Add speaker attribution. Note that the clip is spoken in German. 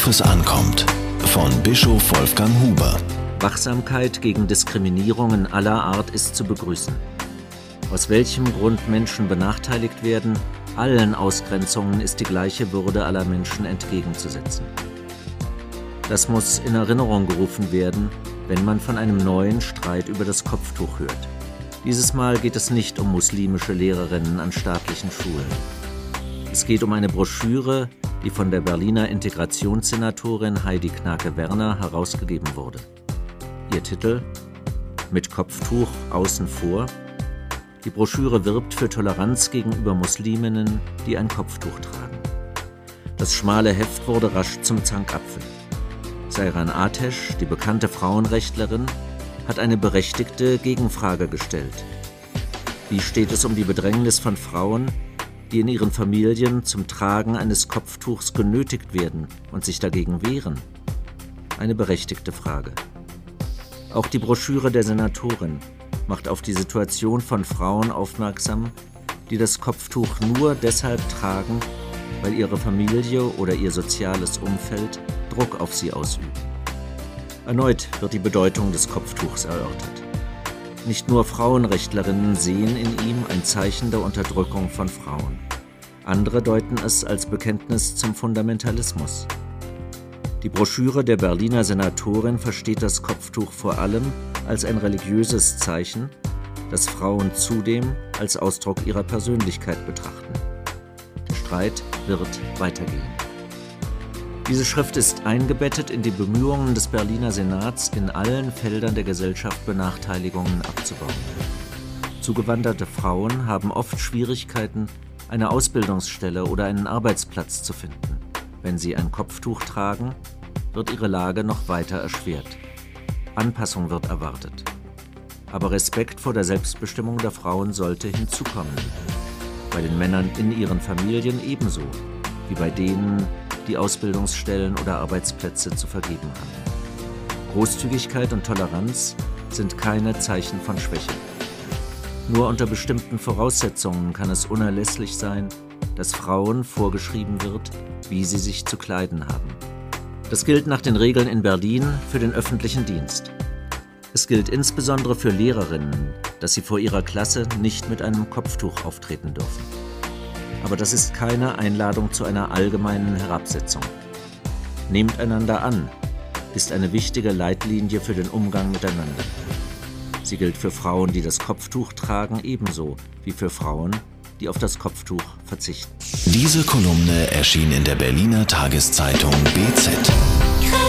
Speaker 1: Worauf es ankommt. Von Bischof Wolfgang Huber.
Speaker 2: Wachsamkeit gegen Diskriminierungen aller Art ist zu begrüßen. Aus welchem Grund Menschen benachteiligt werden, allen Ausgrenzungen ist die gleiche Würde aller Menschen entgegenzusetzen. Das muss in Erinnerung gerufen werden, wenn man von einem neuen Streit über das Kopftuch hört. Dieses Mal geht es nicht um muslimische Lehrerinnen an staatlichen Schulen. Es geht um eine Broschüre, die von der Berliner Integrationssenatorin Heidi Knake-Werner herausgegeben wurde. Ihr Titel Mit Kopftuch außen vor. Die Broschüre wirbt für Toleranz gegenüber Musliminnen, die ein Kopftuch tragen. Das schmale Heft wurde rasch zum Zankapfel. Seiran Atesh, die bekannte Frauenrechtlerin, hat eine berechtigte Gegenfrage gestellt. Wie steht es um die Bedrängnis von Frauen, die in ihren Familien zum Tragen eines Kopftuchs genötigt werden und sich dagegen wehren? Eine berechtigte Frage. Auch die Broschüre der Senatorin macht auf die Situation von Frauen aufmerksam, die das Kopftuch nur deshalb tragen, weil ihre Familie oder ihr soziales Umfeld Druck auf sie ausüben. Erneut wird die Bedeutung des Kopftuchs erörtert. Nicht nur Frauenrechtlerinnen sehen in ihm ein Zeichen der Unterdrückung von Frauen. Andere deuten es als Bekenntnis zum Fundamentalismus. Die Broschüre der Berliner Senatorin versteht das Kopftuch vor allem als ein religiöses Zeichen, das Frauen zudem als Ausdruck ihrer Persönlichkeit betrachten. Der Streit wird weitergehen. Diese Schrift ist eingebettet in die Bemühungen des Berliner Senats, in allen Feldern der Gesellschaft Benachteiligungen abzubauen. Zugewanderte Frauen haben oft Schwierigkeiten, eine Ausbildungsstelle oder einen Arbeitsplatz zu finden. Wenn sie ein Kopftuch tragen, wird ihre Lage noch weiter erschwert. Anpassung wird erwartet. Aber Respekt vor der Selbstbestimmung der Frauen sollte hinzukommen. Bei den Männern in ihren Familien ebenso wie bei denen, die Ausbildungsstellen oder Arbeitsplätze zu vergeben haben. Großzügigkeit und Toleranz sind keine Zeichen von Schwäche. Nur unter bestimmten Voraussetzungen kann es unerlässlich sein, dass Frauen vorgeschrieben wird, wie sie sich zu kleiden haben. Das gilt nach den Regeln in Berlin für den öffentlichen Dienst. Es gilt insbesondere für Lehrerinnen, dass sie vor ihrer Klasse nicht mit einem Kopftuch auftreten dürfen aber das ist keine Einladung zu einer allgemeinen Herabsetzung. Nehmt einander an ist eine wichtige Leitlinie für den Umgang miteinander. Sie gilt für Frauen, die das Kopftuch tragen, ebenso wie für Frauen, die auf das Kopftuch verzichten.
Speaker 1: Diese Kolumne erschien in der Berliner Tageszeitung BZ.